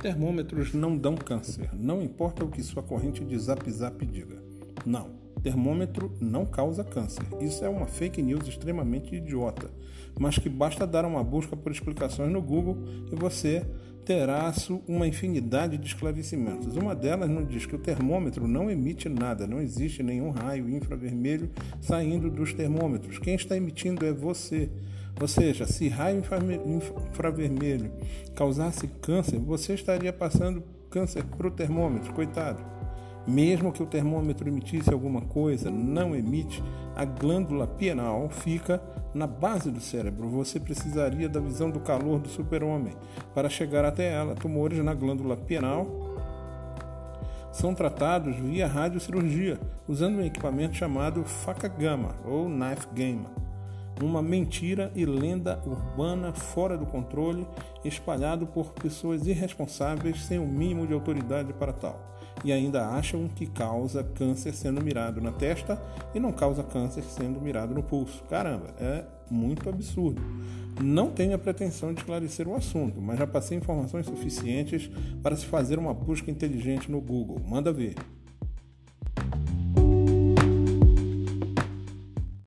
Termômetros não dão câncer, não importa o que sua corrente de zap zap diga. Não, termômetro não causa câncer. Isso é uma fake news extremamente idiota, mas que basta dar uma busca por explicações no Google e você terá uma infinidade de esclarecimentos. Uma delas nos diz que o termômetro não emite nada, não existe nenhum raio infravermelho saindo dos termômetros. Quem está emitindo é você. Ou seja, se raio infravermelho causasse câncer, você estaria passando câncer para o termômetro, coitado. Mesmo que o termômetro emitisse alguma coisa, não emite, a glândula pineal fica na base do cérebro. Você precisaria da visão do calor do super-homem para chegar até ela. Tumores na glândula pineal são tratados via radiocirurgia, usando um equipamento chamado faca gama ou knife gamma uma mentira e lenda urbana fora do controle, espalhado por pessoas irresponsáveis sem o mínimo de autoridade para tal, e ainda acham que causa câncer sendo mirado na testa e não causa câncer sendo mirado no pulso. Caramba, é muito absurdo. Não tenho a pretensão de esclarecer o assunto, mas já passei informações suficientes para se fazer uma busca inteligente no Google. Manda ver.